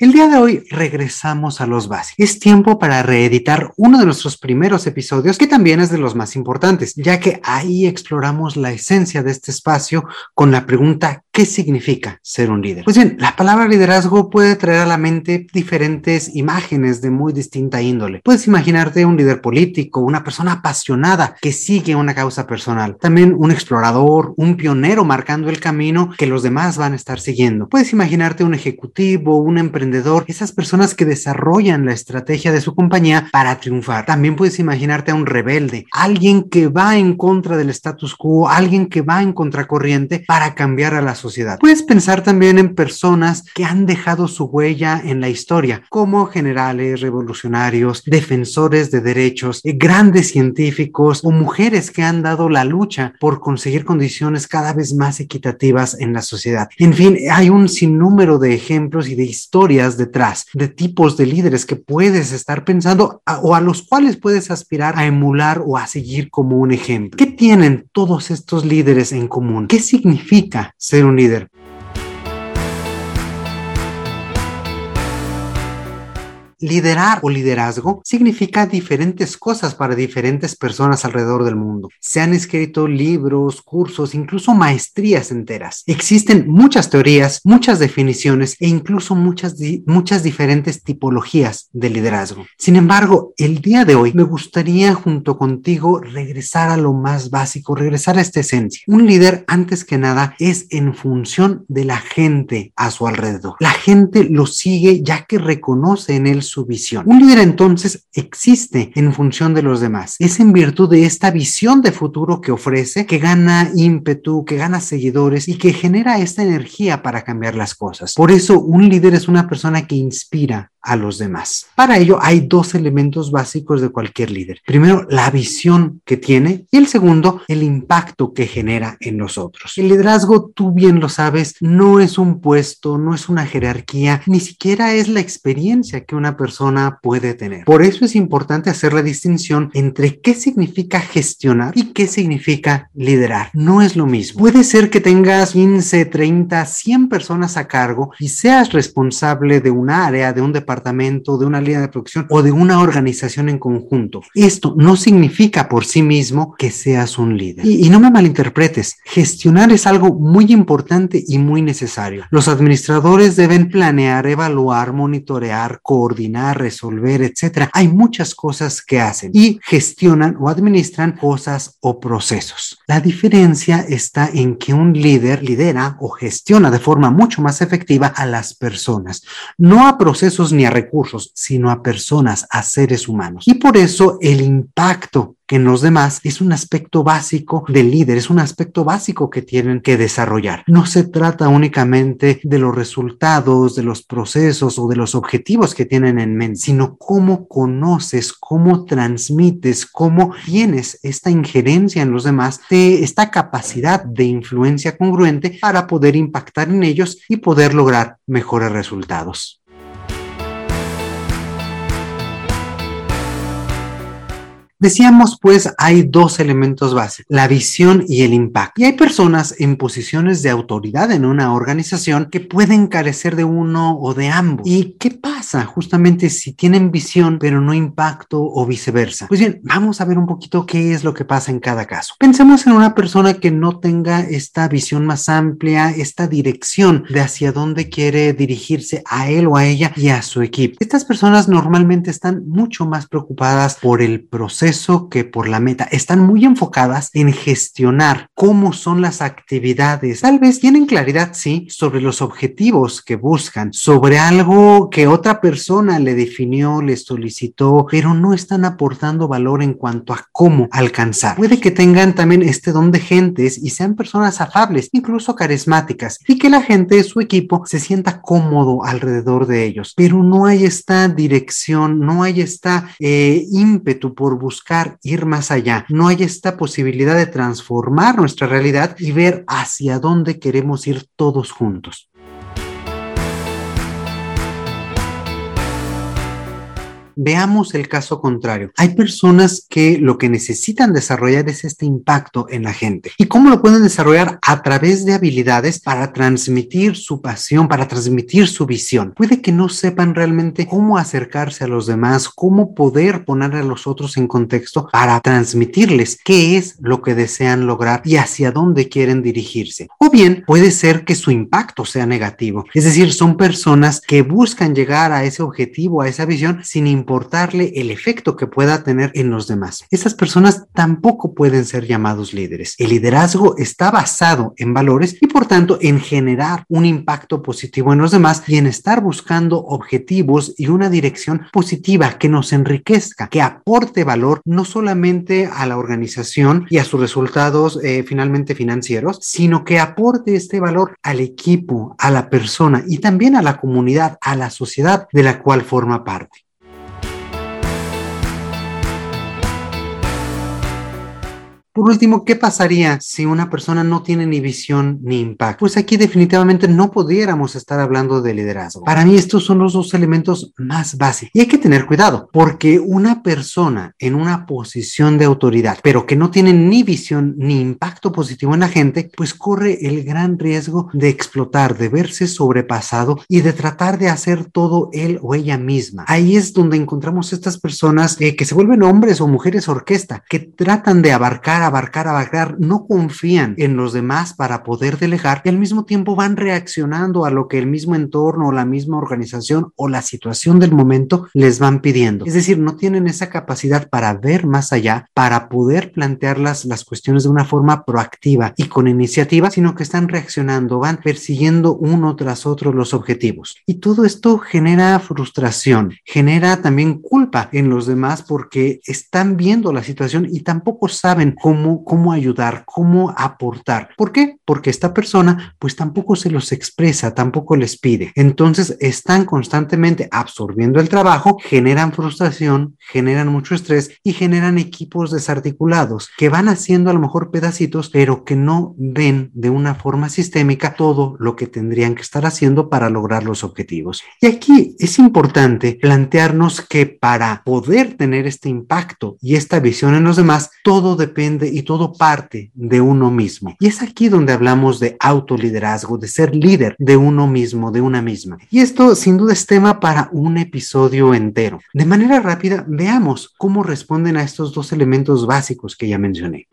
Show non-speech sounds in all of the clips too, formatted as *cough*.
El día de hoy regresamos a los básicos. Es tiempo para reeditar uno de nuestros primeros episodios, que también es de los más importantes, ya que ahí exploramos la esencia de este espacio con la pregunta ¿qué significa ser un líder? Pues bien, la palabra liderazgo puede traer a la mente diferentes imágenes de muy distinta índole. Puedes imaginarte un líder político, una persona apasionada que sigue una causa personal, también un explorador, un pionero marcando el camino que los demás van a estar siguiendo. Puedes imaginarte un ejecutivo, un emprendedor, esas personas que desarrollan la estrategia de su compañía para triunfar. También puedes imaginarte a un rebelde, alguien que va en contra del status quo, alguien que va en contracorriente para cambiar a la sociedad. Puedes pensar también en personas que han dejado su huella en la historia, como generales, revolucionarios, defensores de derechos, eh, grandes científicos o mujeres que han dado la lucha por conseguir condiciones cada vez más equitativas en la sociedad. En fin, hay un sinnúmero de ejemplos y de historias detrás, de tipos de líderes que puedes estar pensando o a los cuales puedes aspirar a emular o a seguir como un ejemplo. ¿Qué tienen todos estos líderes en común? ¿Qué significa ser un líder? Liderar o liderazgo significa diferentes cosas para diferentes personas alrededor del mundo. Se han escrito libros, cursos, incluso maestrías enteras. Existen muchas teorías, muchas definiciones e incluso muchas, muchas diferentes tipologías de liderazgo. Sin embargo, el día de hoy me gustaría junto contigo regresar a lo más básico, regresar a esta esencia. Un líder, antes que nada, es en función de la gente a su alrededor. La gente lo sigue ya que reconoce en él su visión. Un líder entonces existe en función de los demás. Es en virtud de esta visión de futuro que ofrece que gana ímpetu, que gana seguidores y que genera esta energía para cambiar las cosas. Por eso un líder es una persona que inspira, a los demás. Para ello hay dos elementos básicos de cualquier líder. Primero, la visión que tiene y el segundo, el impacto que genera en los otros. El liderazgo, tú bien lo sabes, no es un puesto, no es una jerarquía, ni siquiera es la experiencia que una persona puede tener. Por eso es importante hacer la distinción entre qué significa gestionar y qué significa liderar. No es lo mismo. Puede ser que tengas 15, 30, 100 personas a cargo y seas responsable de un área, de un departamento de una línea de producción o de una organización en conjunto. Esto no significa por sí mismo que seas un líder. Y, y no me malinterpretes, gestionar es algo muy importante y muy necesario. Los administradores deben planear, evaluar, monitorear, coordinar, resolver, etcétera. Hay muchas cosas que hacen y gestionan o administran cosas o procesos. La diferencia está en que un líder lidera o gestiona de forma mucho más efectiva a las personas, no a procesos ni a recursos, sino a personas, a seres humanos. Y por eso el impacto que en los demás es un aspecto básico del líder, es un aspecto básico que tienen que desarrollar. No se trata únicamente de los resultados, de los procesos o de los objetivos que tienen en mente, sino cómo conoces, cómo transmites, cómo tienes esta injerencia en los demás, de esta capacidad de influencia congruente para poder impactar en ellos y poder lograr mejores resultados. Decíamos, pues, hay dos elementos básicos, la visión y el impacto. Y hay personas en posiciones de autoridad en una organización que pueden carecer de uno o de ambos. ¿Y qué pasa justamente si tienen visión pero no impacto o viceversa? Pues bien, vamos a ver un poquito qué es lo que pasa en cada caso. Pensemos en una persona que no tenga esta visión más amplia, esta dirección de hacia dónde quiere dirigirse a él o a ella y a su equipo. Estas personas normalmente están mucho más preocupadas por el proceso que por la meta. Están muy enfocadas en gestionar cómo son las actividades. Tal vez tienen claridad, sí, sobre los objetivos que buscan, sobre algo que otra persona le definió, le solicitó, pero no están aportando valor en cuanto a cómo alcanzar. Puede que tengan también este don de gentes y sean personas afables, incluso carismáticas, y que la gente de su equipo se sienta cómodo alrededor de ellos, pero no hay esta dirección, no hay esta eh, ímpetu por buscar buscar ir más allá, no hay esta posibilidad de transformar nuestra realidad y ver hacia dónde queremos ir todos juntos. Veamos el caso contrario. Hay personas que lo que necesitan desarrollar es este impacto en la gente. ¿Y cómo lo pueden desarrollar? A través de habilidades para transmitir su pasión, para transmitir su visión. Puede que no sepan realmente cómo acercarse a los demás, cómo poder poner a los otros en contexto para transmitirles qué es lo que desean lograr y hacia dónde quieren dirigirse. O bien puede ser que su impacto sea negativo. Es decir, son personas que buscan llegar a ese objetivo, a esa visión, sin importar importarle el efecto que pueda tener en los demás. Esas personas tampoco pueden ser llamados líderes. El liderazgo está basado en valores y por tanto en generar un impacto positivo en los demás y en estar buscando objetivos y una dirección positiva que nos enriquezca, que aporte valor no solamente a la organización y a sus resultados eh, finalmente financieros, sino que aporte este valor al equipo, a la persona y también a la comunidad, a la sociedad de la cual forma parte. Por último, ¿qué pasaría si una persona no tiene ni visión ni impacto? Pues aquí definitivamente no pudiéramos estar hablando de liderazgo. Para mí estos son los dos elementos más básicos. Y hay que tener cuidado, porque una persona en una posición de autoridad, pero que no tiene ni visión ni impacto positivo en la gente, pues corre el gran riesgo de explotar, de verse sobrepasado y de tratar de hacer todo él o ella misma. Ahí es donde encontramos estas personas eh, que se vuelven hombres o mujeres orquesta, que tratan de abarcar abarcar, abarcar, no confían en los demás para poder delegar y al mismo tiempo van reaccionando a lo que el mismo entorno o la misma organización o la situación del momento les van pidiendo. Es decir, no tienen esa capacidad para ver más allá, para poder plantear las, las cuestiones de una forma proactiva y con iniciativa, sino que están reaccionando, van persiguiendo uno tras otro los objetivos. Y todo esto genera frustración, genera también culpa en los demás porque están viendo la situación y tampoco saben cómo cómo, ayudar, cómo aportar. ¿Por qué? Porque esta persona pues tampoco se los expresa, tampoco les pide. Entonces están constantemente absorbiendo el trabajo, generan frustración, generan mucho estrés y generan equipos desarticulados que van haciendo a lo mejor pedacitos, pero que no ven de una forma sistémica todo lo que tendrían que estar haciendo para lograr los objetivos. Y aquí es importante plantearnos que para poder tener este impacto y esta visión en los demás, todo depende y todo parte de uno mismo. Y es aquí donde hablamos de autoliderazgo, de ser líder de uno mismo, de una misma. Y esto sin duda es tema para un episodio entero. De manera rápida, veamos cómo responden a estos dos elementos básicos que ya mencioné.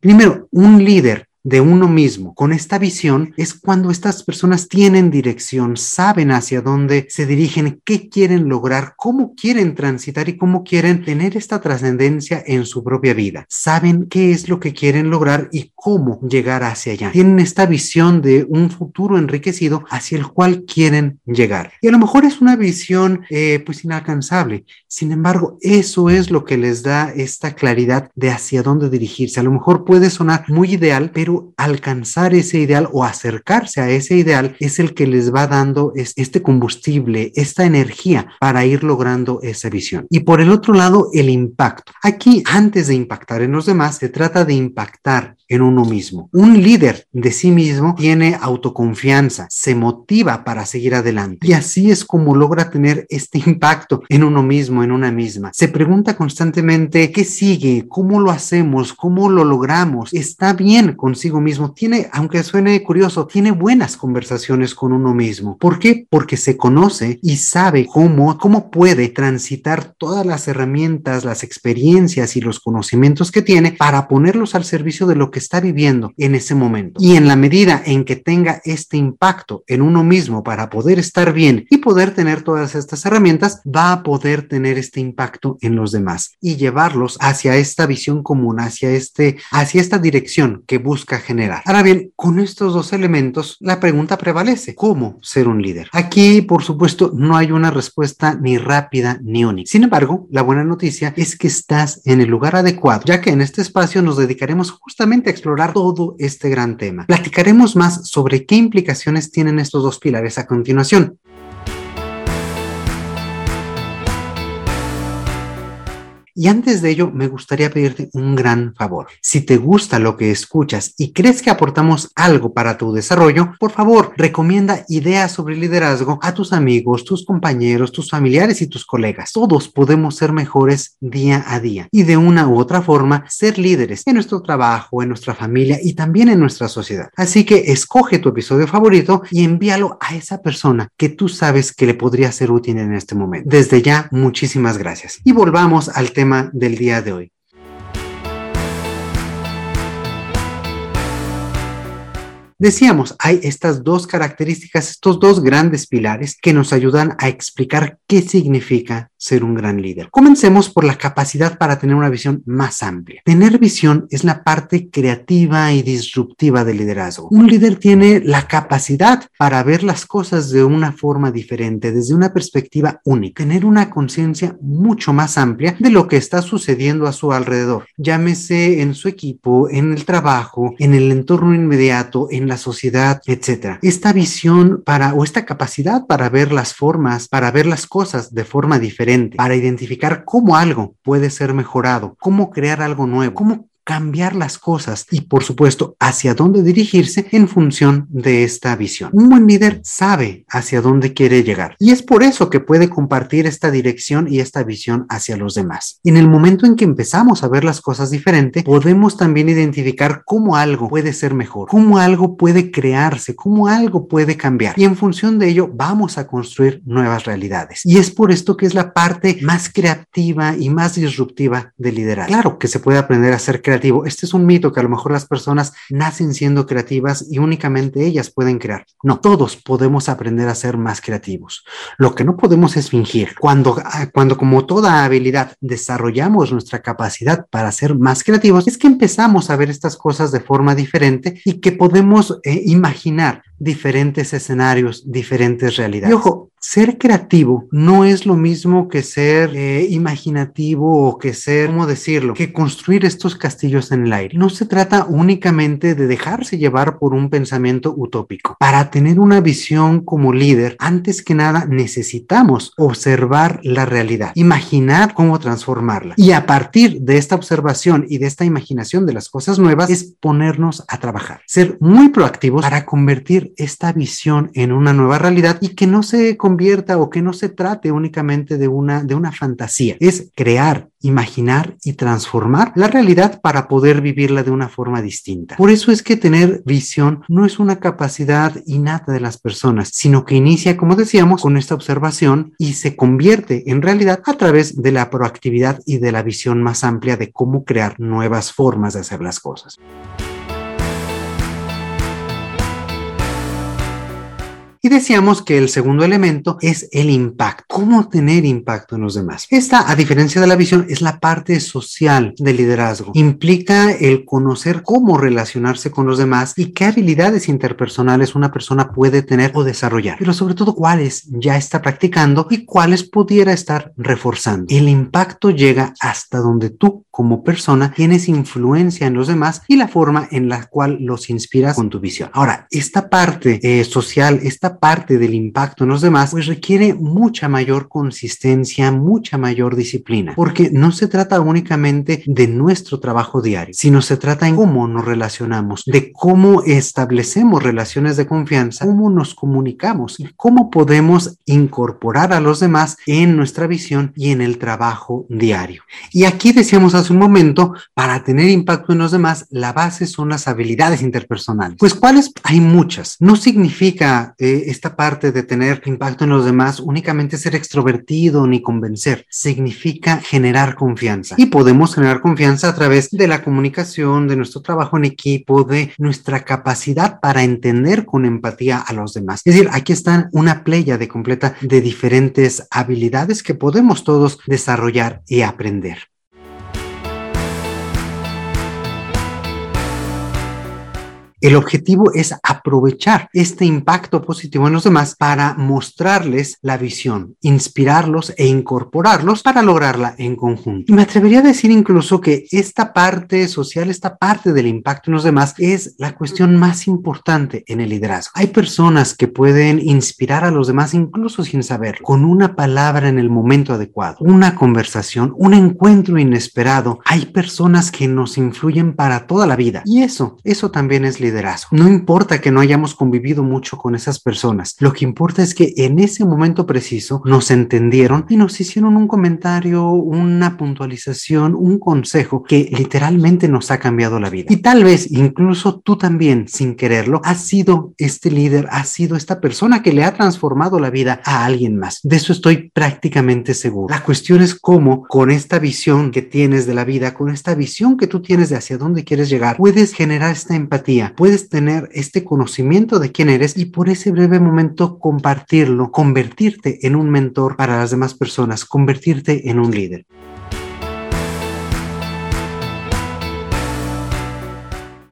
Primero, un líder de uno mismo con esta visión es cuando estas personas tienen dirección, saben hacia dónde se dirigen, qué quieren lograr, cómo quieren transitar y cómo quieren tener esta trascendencia en su propia vida. Saben qué es lo que quieren lograr y cómo llegar hacia allá. Tienen esta visión de un futuro enriquecido hacia el cual quieren llegar. Y a lo mejor es una visión eh, pues inalcanzable. Sin embargo, eso es lo que les da esta claridad de hacia dónde dirigirse. A lo mejor puede sonar muy ideal, pero alcanzar ese ideal o acercarse a ese ideal es el que les va dando este combustible, esta energía para ir logrando esa visión. Y por el otro lado, el impacto. Aquí, antes de impactar en los demás, se trata de impactar en uno mismo. Un líder de sí mismo tiene autoconfianza, se motiva para seguir adelante y así es como logra tener este *laughs* impacto en uno mismo, en una misma. Se pregunta constantemente qué sigue, cómo lo hacemos, cómo lo logramos, está bien consigo mismo, tiene, aunque suene curioso, tiene buenas conversaciones con uno mismo. ¿Por qué? Porque se conoce y sabe cómo, cómo puede transitar todas las herramientas, las experiencias y los conocimientos que tiene para ponerlos al servicio de lo que está viviendo en ese momento. Y en la medida en que tenga este impacto en uno mismo para poder estar bien y poder tener todas estas herramientas, va a poder tener este impacto en los demás y llevarlos hacia esta visión común, hacia este, hacia esta dirección que busca generar. Ahora bien, con estos dos elementos, la pregunta prevalece. ¿Cómo ser un líder? Aquí, por supuesto, no hay una respuesta ni rápida ni única. Sin embargo, la buena noticia es que estás en el lugar adecuado, ya que en este espacio nos dedicaremos justamente explorar todo este gran tema. Platicaremos más sobre qué implicaciones tienen estos dos pilares a continuación. Y antes de ello, me gustaría pedirte un gran favor. Si te gusta lo que escuchas y crees que aportamos algo para tu desarrollo, por favor, recomienda ideas sobre liderazgo a tus amigos, tus compañeros, tus familiares y tus colegas. Todos podemos ser mejores día a día y de una u otra forma ser líderes en nuestro trabajo, en nuestra familia y también en nuestra sociedad. Así que escoge tu episodio favorito y envíalo a esa persona que tú sabes que le podría ser útil en este momento. Desde ya, muchísimas gracias. Y volvamos al tema del día de hoy. Decíamos, hay estas dos características, estos dos grandes pilares que nos ayudan a explicar qué significa ser un gran líder. Comencemos por la capacidad para tener una visión más amplia. Tener visión es la parte creativa y disruptiva del liderazgo. Un líder tiene la capacidad para ver las cosas de una forma diferente, desde una perspectiva única, tener una conciencia mucho más amplia de lo que está sucediendo a su alrededor. Llámese en su equipo, en el trabajo, en el entorno inmediato, en la sociedad, etcétera. Esta visión para o esta capacidad para ver las formas, para ver las cosas de forma diferente, para identificar cómo algo puede ser mejorado, cómo crear algo nuevo, cómo cambiar las cosas y por supuesto hacia dónde dirigirse en función de esta visión. Un buen líder sabe hacia dónde quiere llegar y es por eso que puede compartir esta dirección y esta visión hacia los demás. En el momento en que empezamos a ver las cosas diferente, podemos también identificar cómo algo puede ser mejor, cómo algo puede crearse, cómo algo puede cambiar y en función de ello vamos a construir nuevas realidades. Y es por esto que es la parte más creativa y más disruptiva del liderazgo. Claro que se puede aprender a ser creativo este es un mito que a lo mejor las personas nacen siendo creativas y únicamente ellas pueden crear. No, todos podemos aprender a ser más creativos. Lo que no podemos es fingir. Cuando, ah, cuando como toda habilidad desarrollamos nuestra capacidad para ser más creativos, es que empezamos a ver estas cosas de forma diferente y que podemos eh, imaginar diferentes escenarios, diferentes realidades. Y ojo, ser creativo no es lo mismo que ser eh, imaginativo o que ser, ¿cómo decirlo?, que construir estos castillos en el aire. No se trata únicamente de dejarse llevar por un pensamiento utópico. Para tener una visión como líder, antes que nada necesitamos observar la realidad, imaginar cómo transformarla. Y a partir de esta observación y de esta imaginación de las cosas nuevas, es ponernos a trabajar. Ser muy proactivos para convertir esta visión en una nueva realidad y que no se convierta o que no se trate únicamente de una, de una fantasía. Es crear, imaginar y transformar la realidad para poder vivirla de una forma distinta. Por eso es que tener visión no es una capacidad innata de las personas, sino que inicia, como decíamos, con esta observación y se convierte en realidad a través de la proactividad y de la visión más amplia de cómo crear nuevas formas de hacer las cosas. Y decíamos que el segundo elemento es el impacto. ¿Cómo tener impacto en los demás? Esta, a diferencia de la visión, es la parte social del liderazgo. Implica el conocer cómo relacionarse con los demás y qué habilidades interpersonales una persona puede tener o desarrollar, pero sobre todo cuáles ya está practicando y cuáles pudiera estar reforzando. El impacto llega hasta donde tú como persona tienes influencia en los demás y la forma en la cual los inspiras con tu visión. Ahora, esta parte eh, social, esta parte del impacto en los demás, pues requiere mucha mayor consistencia, mucha mayor disciplina, porque no se trata únicamente de nuestro trabajo diario, sino se trata en cómo nos relacionamos, de cómo establecemos relaciones de confianza, cómo nos comunicamos y cómo podemos incorporar a los demás en nuestra visión y en el trabajo diario. Y aquí decíamos hace un momento, para tener impacto en los demás, la base son las habilidades interpersonales. Pues cuáles hay muchas. No significa eh, esta parte de tener impacto en los demás únicamente ser extrovertido ni convencer, significa generar confianza. Y podemos generar confianza a través de la comunicación, de nuestro trabajo en equipo, de nuestra capacidad para entender con empatía a los demás. Es decir, aquí están una playa de completa de diferentes habilidades que podemos todos desarrollar y aprender. El objetivo es aprovechar este impacto positivo en los demás para mostrarles la visión, inspirarlos e incorporarlos para lograrla en conjunto. Y me atrevería a decir incluso que esta parte social, esta parte del impacto en los demás es la cuestión más importante en el liderazgo. Hay personas que pueden inspirar a los demás incluso sin saberlo, con una palabra en el momento adecuado, una conversación, un encuentro inesperado. Hay personas que nos influyen para toda la vida y eso, eso también es liderazgo. No importa que no hayamos convivido mucho con esas personas, lo que importa es que en ese momento preciso nos entendieron y nos hicieron un comentario, una puntualización, un consejo que literalmente nos ha cambiado la vida. Y tal vez incluso tú también, sin quererlo, has sido este líder, has sido esta persona que le ha transformado la vida a alguien más. De eso estoy prácticamente seguro. La cuestión es cómo con esta visión que tienes de la vida, con esta visión que tú tienes de hacia dónde quieres llegar, puedes generar esta empatía, puedes tener este conocimiento de quién eres y por ese breve momento compartirlo, convertirte en un mentor para las demás personas, convertirte en un líder.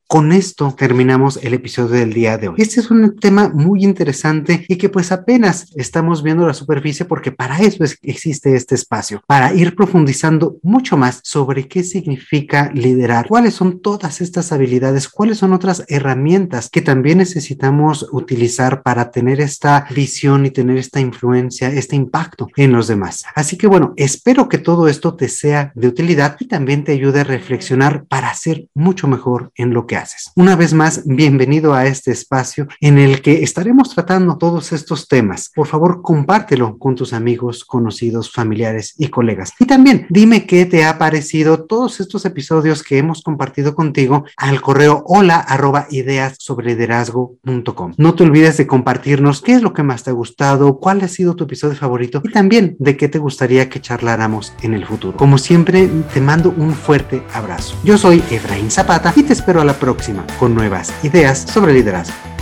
Con esto terminamos el episodio del día de hoy. Este es un tema muy interesante y que pues apenas estamos viendo la superficie porque para eso existe este espacio, para ir profundizando mucho más sobre qué significa liderar, cuáles son todas estas habilidades, cuáles son otras herramientas que también necesitamos utilizar para tener esta visión y tener esta influencia, este impacto en los demás. Así que bueno, espero que todo esto te sea de utilidad y también te ayude a reflexionar para ser mucho mejor en lo que haces. Una vez más, bienvenido a este espacio en el que estaremos tratando todos estos temas. Por favor, compártelo con tus amigos, conocidos, familiares y colegas. Y también dime qué te ha parecido todos estos episodios que hemos compartido contigo al correo hola arroba ideas sobre liderazgo.com. No te olvides de compartirnos qué es lo que más te ha gustado, cuál ha sido tu episodio favorito y también de qué te gustaría que charláramos en el futuro. Como siempre, te mando un fuerte abrazo. Yo soy Efraín Zapata y te espero a la próxima con nuevas ideas sobre liderazgo.